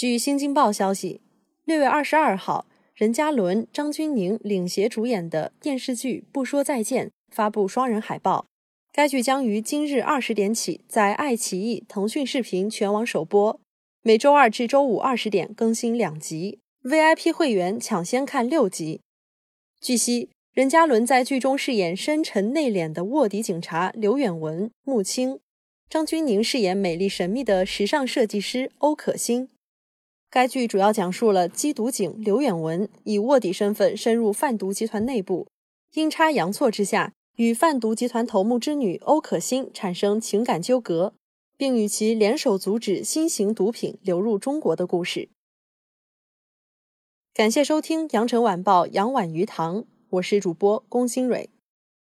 据《新京报》消息，六月二十二号，任嘉伦、张钧甯领衔主演的电视剧《不说再见》发布双人海报。该剧将于今日二十点起在爱奇艺、腾讯视频全网首播，每周二至周五二十点更新两集，VIP 会员抢先看六集。据悉，任嘉伦在剧中饰演深沉内敛的卧底警察刘远文、穆青，张钧甯饰演美丽神秘的时尚设计师欧可欣。该剧主要讲述了缉毒警刘远文以卧底身份深入贩毒集团内部，阴差阳错之下与贩毒集团头目之女欧可欣产生情感纠葛，并与其联手阻止新型毒品流入中国的故事。感谢收听《羊城晚报》羊婉鱼塘，我是主播龚新蕊。